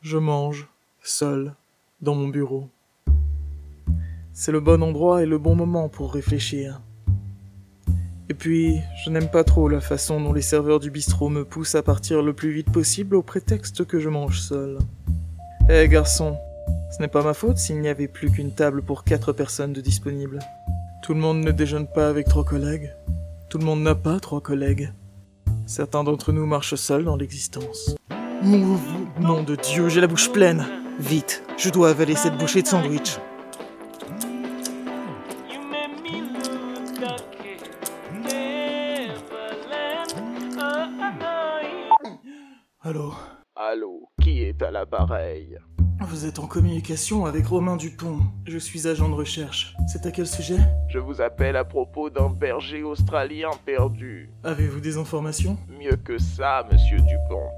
Je mange, seul, dans mon bureau. C'est le bon endroit et le bon moment pour réfléchir. Et puis, je n'aime pas trop la façon dont les serveurs du bistrot me poussent à partir le plus vite possible au prétexte que je mange seul. Eh garçon, ce n'est pas ma faute s'il n'y avait plus qu'une table pour quatre personnes de disponibles. Tout le monde ne déjeune pas avec trois collègues. Tout le monde n'a pas trois collègues. Certains d'entre nous marchent seuls dans l'existence. Nom de Dieu, j'ai la bouche pleine. Vite, je dois avaler cette bouchée de sandwich. Allô Allô, qui est à l'appareil? Vous êtes en communication avec Romain Dupont. Je suis agent de recherche. C'est à quel sujet? Je vous appelle à propos d'un berger australien perdu. Avez-vous des informations? Mieux que ça, monsieur Dupont.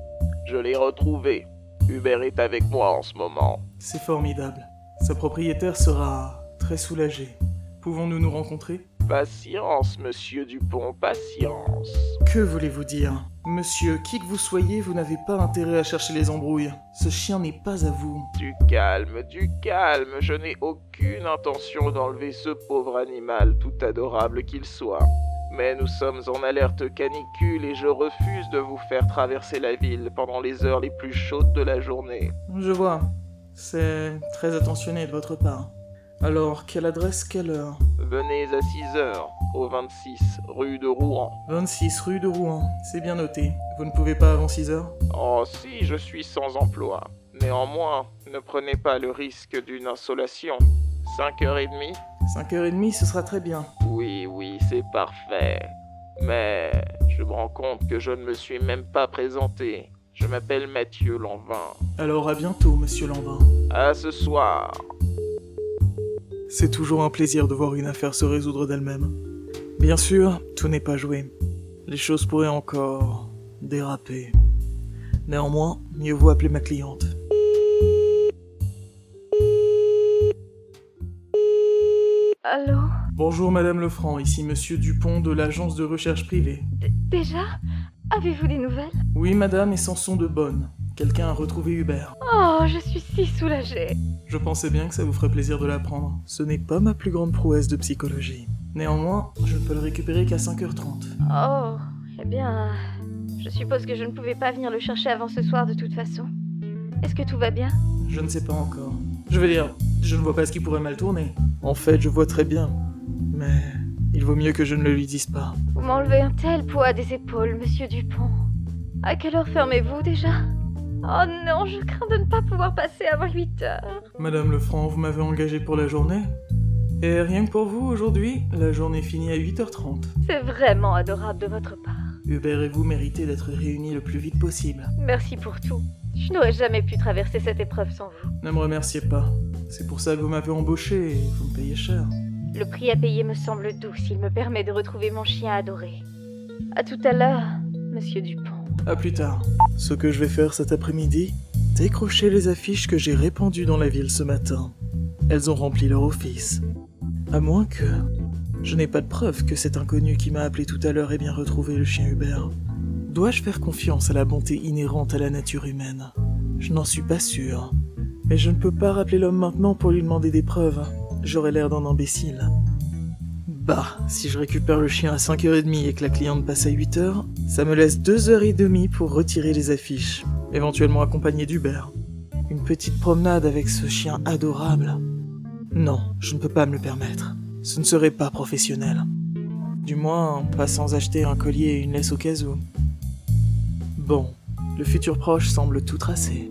Je l'ai retrouvé. Hubert est avec moi en ce moment. C'est formidable. Sa propriétaire sera très soulagée. Pouvons-nous nous rencontrer? Patience, monsieur Dupont, patience. Que voulez-vous dire? Monsieur, qui que vous soyez, vous n'avez pas intérêt à chercher les embrouilles. Ce chien n'est pas à vous. Du calme, du calme. Je n'ai aucune intention d'enlever ce pauvre animal, tout adorable qu'il soit. Mais nous sommes en alerte canicule et je refuse de vous faire traverser la ville pendant les heures les plus chaudes de la journée. Je vois. C'est très attentionné de votre part. Alors, quelle adresse, quelle heure? Venez à 6 heures, au 26, rue de Rouen. 26 rue de Rouen, c'est bien noté. Vous ne pouvez pas avant 6 heures? Oh si, je suis sans emploi. Néanmoins, ne prenez pas le risque d'une insolation. 5h30 5h30, ce sera très bien. Oui, oui, c'est parfait. Mais je me rends compte que je ne me suis même pas présenté. Je m'appelle Mathieu Lanvin. Alors à bientôt, monsieur Lanvin. À ce soir. C'est toujours un plaisir de voir une affaire se résoudre d'elle-même. Bien sûr, tout n'est pas joué. Les choses pourraient encore déraper. Néanmoins, mieux vaut appeler ma cliente. Allô Bonjour Madame Lefranc, ici Monsieur Dupont de l'agence de recherche privée. Déjà? Avez-vous des nouvelles? Oui Madame, et sans sont de bonnes. Quelqu'un a retrouvé Hubert. Oh, je suis si soulagée. Je pensais bien que ça vous ferait plaisir de l'apprendre. Ce n'est pas ma plus grande prouesse de psychologie. Néanmoins, je ne peux le récupérer qu'à 5h30. Oh, eh bien, je suppose que je ne pouvais pas venir le chercher avant ce soir de toute façon. Est-ce que tout va bien? Je ne sais pas encore. Je veux dire, je ne vois pas ce qui pourrait mal tourner. En fait, je vois très bien. Mais il vaut mieux que je ne le lui dise pas. Vous m'enlevez un tel poids des épaules, monsieur Dupont. À quelle heure fermez-vous déjà? Oh non, je crains de ne pas pouvoir passer avant 8 heures. Madame Lefranc, vous m'avez engagé pour la journée Et rien que pour vous, aujourd'hui, la journée finit à 8h30. C'est vraiment adorable de votre part. Hubert et vous méritez d'être réunis le plus vite possible. Merci pour tout. Je n'aurais jamais pu traverser cette épreuve sans vous. Ne me remerciez pas. C'est pour ça que vous m'avez embauché et vous me payez cher. Le prix à payer me semble doux s'il me permet de retrouver mon chien adoré. À tout à l'heure, monsieur Dupont. À plus tard. Ce que je vais faire cet après-midi, décrocher les affiches que j'ai répandues dans la ville ce matin. Elles ont rempli leur office. À moins que... Je n'ai pas de preuve que cet inconnu qui m'a appelé tout à l'heure ait bien retrouvé le chien Hubert. Dois-je faire confiance à la bonté inhérente à la nature humaine? Je n'en suis pas sûr. Mais je ne peux pas rappeler l'homme maintenant pour lui demander des preuves. J'aurais l'air d'un imbécile. Bah, si je récupère le chien à 5h30 et que la cliente passe à 8h, ça me laisse 2h30 pour retirer les affiches, éventuellement accompagné d'Hubert. Une petite promenade avec ce chien adorable. Non, je ne peux pas me le permettre. Ce ne serait pas professionnel. Du moins, pas sans acheter un collier et une laisse au cas où. Bon, le futur proche semble tout tracé.